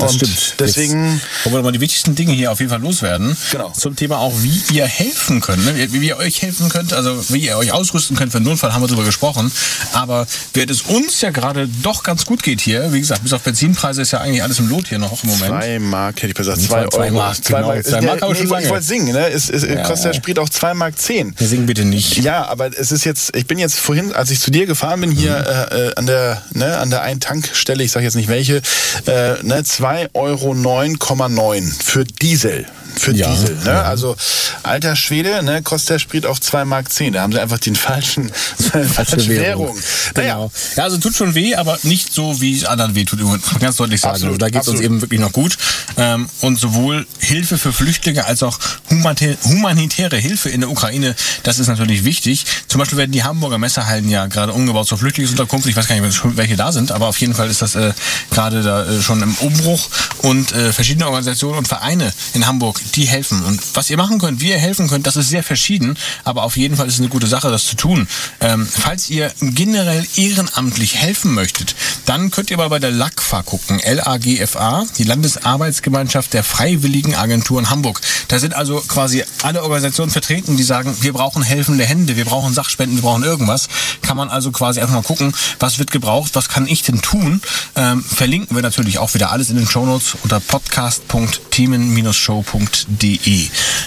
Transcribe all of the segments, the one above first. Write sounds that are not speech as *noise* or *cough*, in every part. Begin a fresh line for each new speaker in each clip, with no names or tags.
Das
und
stimmt.
deswegen,
Jetzt wollen wir mal die wichtigsten Dinge hier auf jeden Fall loswerden.
Genau.
Zum Thema auch, wie ihr helfen könnt. Ne? Wie, ihr euch helfen könnt, also wie ihr euch ausrüsten könnt für einen Notfall, haben wir darüber gesprochen. Aber während es uns ja gerade doch ganz gut geht hier, wie gesagt, bis auf Benzinpreise ist ja eigentlich alles im Lot hier noch im Moment.
zwei Mark, hätte ich gesagt,
Zwei-
zwei,
zwei
Euro.
Mark, genau. Zwei
Ja,
Mark aber
nee,
schon
ich,
lange.
ich wollte singen, ne? Es, es kostet der Sprit auch zwei Mark zehn.
Wir singen bitte nicht.
Ja, aber es ist jetzt, ich bin jetzt vorhin, als ich zu dir gefahren bin, hier äh, äh, an der, ne, an der einen Tankstelle, ich sage jetzt nicht welche, äh, ne, 2,09 Euro für Diesel. Für
Ja,
Diesel, ne?
ja.
Also alter Schwede, ne, kostet der Sprit auch 2 Mark 10. Da haben sie einfach den falschen *laughs* falsche Währung. Naja,
Genau. Ja, also tut schon weh, aber nicht so, wie es anderen weh tut, ganz deutlich sagen.
Absolut,
also da geht es uns eben wirklich noch gut. Ähm, und sowohl Hilfe für Flüchtlinge als auch humanitä- humanitäre Hilfe in der Ukraine, das ist natürlich wichtig. Zum Beispiel werden die Hamburger Messehallen ja gerade umgebaut zur Flüchtlingsunterkunft. Ich weiß gar nicht, welche da sind, aber auf jeden Fall ist das äh, gerade da äh, schon im Umbruch. Und äh, verschiedene Organisationen und Vereine in Hamburg, die helfen. Und was ihr machen könnt, wie ihr helfen könnt, das ist sehr verschieden. Aber auf jeden Fall ist es eine gute Sache, das zu tun. Ähm, falls ihr generell ehrenamtlich helfen möchtet, dann könnt ihr mal bei der LAGFA gucken. L-A-G-F-A, die Landesarbeitsgemeinschaft der Freiwilligen Agenturen Hamburg. Da sind also quasi alle Organisationen vertreten, die sagen, wir brauchen helfende Hände, wir brauchen Sachspenden, wir brauchen irgendwas. Kann man also quasi einfach mal gucken, was wird gebraucht, was kann ich denn tun. Ähm, verlinken wir natürlich auch wieder alles in den Shownotes unter podcast.themen-show.de.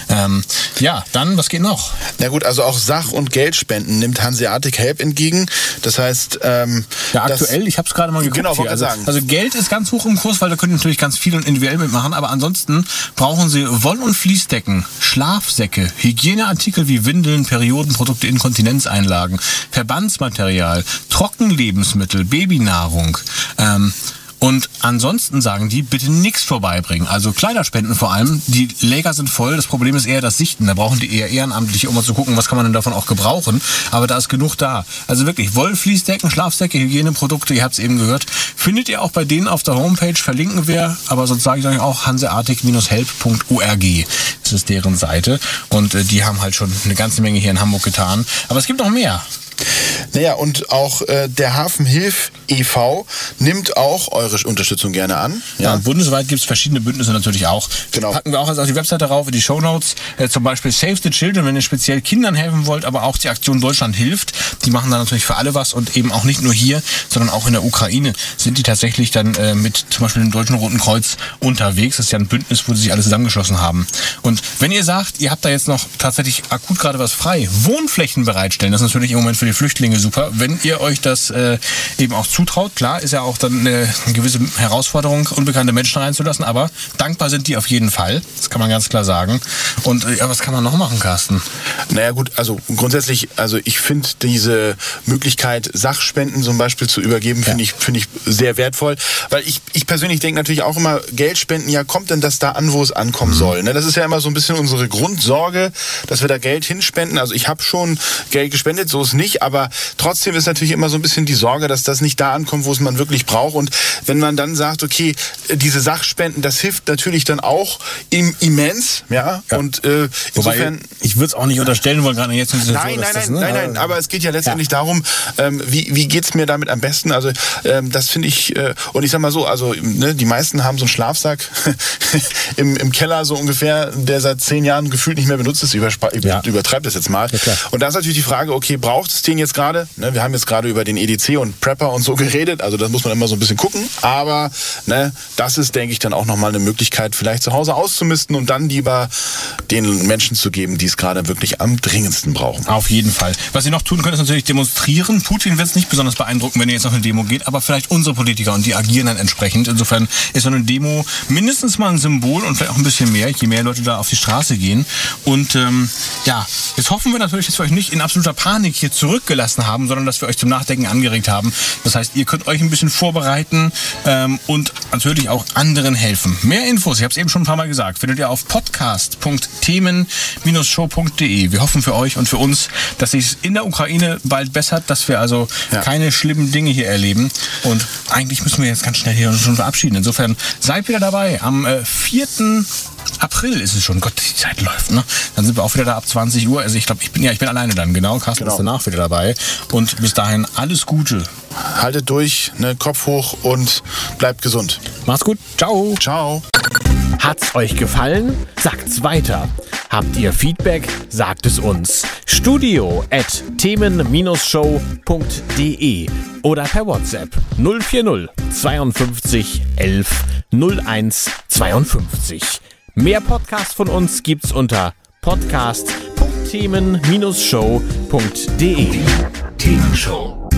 Ähm, ja, dann, was geht noch?
Na gut, also auch Sach- und Geldspenden nimmt Hanseatic Help entgegen. Das heißt, ähm,
Ja, aktuell, ich habe es gerade mal geguckt.
Genau,
hier. also,
sagen.
also Geld ist ganz hoch im Kurs, weil da können natürlich ganz viel und individuell mitmachen, aber ansonsten brauchen sie Woll- und Fließdecken, Schlafsäcke, Hygieneartikel wie Windeln, Periodenprodukte, Inkontinenzeinlagen, Verbandsmaterial, Trockenlebensmittel, Babynahrung. Ähm, und ansonsten sagen die, bitte nichts vorbeibringen. Also Kleiderspenden vor allem. Die Läger sind voll. Das Problem ist eher das Sichten. Da brauchen die eher Ehrenamtliche, um mal zu gucken, was kann man denn davon auch gebrauchen. Aber da ist genug da. Also wirklich, Wollfließdecken, Schlafsäcke, Hygieneprodukte, ihr habt es eben gehört. Findet ihr auch bei denen auf der Homepage, verlinken wir. Aber sonst sage ich euch auch hanseartig-help.org. Das ist deren Seite. Und äh, die haben halt schon eine ganze Menge hier in Hamburg getan. Aber es gibt noch mehr.
Naja, und auch äh, der Hafenhilf e.V. nimmt auch eure Unterstützung gerne an.
Ja, und bundesweit gibt es verschiedene Bündnisse natürlich auch.
Genau.
Packen wir auch also auf die Webseite rauf, in die Shownotes. Äh, zum Beispiel Save the Children, wenn ihr speziell Kindern helfen wollt, aber auch die Aktion Deutschland hilft. Die machen da natürlich für alle was und eben auch nicht nur hier, sondern auch in der Ukraine sind die tatsächlich dann äh, mit zum Beispiel dem Deutschen Roten Kreuz unterwegs. Das ist ja ein Bündnis, wo sie sich alle zusammengeschlossen haben. Und wenn ihr sagt, ihr habt da jetzt noch tatsächlich akut gerade was frei, Wohnflächen bereitstellen, das ist natürlich im Moment für die Flüchtlinge super. Wenn ihr euch das äh, eben auch zutraut, klar, ist ja auch dann eine, gewisse Herausforderung, unbekannte Menschen reinzulassen, aber dankbar sind die auf jeden Fall. Das kann man ganz klar sagen. Und äh, ja, was kann man noch machen, Carsten?
Naja gut, also grundsätzlich, also ich finde diese Möglichkeit, Sachspenden zum Beispiel zu übergeben, finde ich, finde ich sehr wertvoll. Weil ich, ich persönlich denke natürlich auch immer, Geldspenden, ja, kommt denn das da an, wo es ankommen
Mhm.
soll? Ne? Das ist ja immer so ein bisschen unsere Grundsorge, dass wir da Geld hinspenden. Also ich habe schon Geld gespendet, so ist nicht, aber trotzdem ist natürlich immer so ein bisschen die Sorge, dass das nicht da ankommt, wo es man wirklich braucht. Und wenn man dann sagt, okay, diese Sachspenden, das hilft natürlich dann auch im, immens, ja. Und äh, insofern.
Wobei, ich würde es auch nicht unterstellen wollen, gerade jetzt
Nein,
Situation,
nein,
das,
nein,
ne,
nein, nein, aber es geht ja letztendlich darum, ähm, wie, wie geht's mir damit am besten? Also ähm, das finde ich, äh, und ich sag mal so, also ne, die meisten haben so einen Schlafsack *laughs* im, im Keller so ungefähr, der seit zehn Jahren gefühlt nicht mehr benutzt ist. Ich überspa-
Ja.
übertreibe das jetzt mal.
Ja,
und da ist natürlich die Frage, okay, braucht es den jetzt gerade? Ne, wir haben jetzt gerade über den EDC und Prepper und so *laughs* geredet, also das muss man immer so ein bisschen gucken, aber ne, das ist, denke ich, dann auch nochmal eine Möglichkeit, vielleicht zu Hause auszumisten und dann lieber den Menschen zu geben, die es gerade wirklich am dringendsten brauchen.
Auf jeden Fall. Was ihr noch tun könnt, ist natürlich demonstrieren. Putin wird es nicht besonders beeindrucken, wenn ihr jetzt auf eine Demo geht, aber vielleicht unsere Politiker und die agieren dann entsprechend. Insofern ist so eine Demo mindestens mal ein Symbol und vielleicht auch ein bisschen mehr, je mehr Leute da auf die Straße gehen. Und ähm, ja, jetzt hoffen wir natürlich, dass wir euch nicht in absoluter Panik hier zurückgelassen gelassen haben, sondern dass wir euch zum Nachdenken angeregt haben. Das heißt, ihr könnt euch ein bisschen vorbereiten ähm, und natürlich auch anderen helfen. Mehr Infos, ich habe es eben schon ein paar Mal gesagt, findet ihr auf podcast.themen-show.de. Wir hoffen für euch und für uns, dass sich in der Ukraine bald bessert, dass wir also
Ja.
keine schlimmen Dinge hier erleben. Und eigentlich müssen wir jetzt ganz schnell hier uns schon verabschieden. Insofern seid wieder dabei. Am äh, 4. April ist es schon. Gott, die Zeit läuft, ne? Dann sind wir auch wieder da ab 20 Uhr. Also ich glaube, ich bin ja, ich bin alleine dann, genau. Carsten
Genau.
ist danach wieder dabei. Und bis dahin alles Gute.
Haltet durch, ne, Kopf hoch und bleibt gesund.
Macht's gut. Ciao.
Ciao.
Hat's euch gefallen? Sagt's weiter. Habt ihr Feedback? Sagt es uns. Studio at themen-show.de oder per WhatsApp 040 52 11 01 52. Mehr Podcasts von uns gibt's unter podcast.themen-show.de.
Themenshow.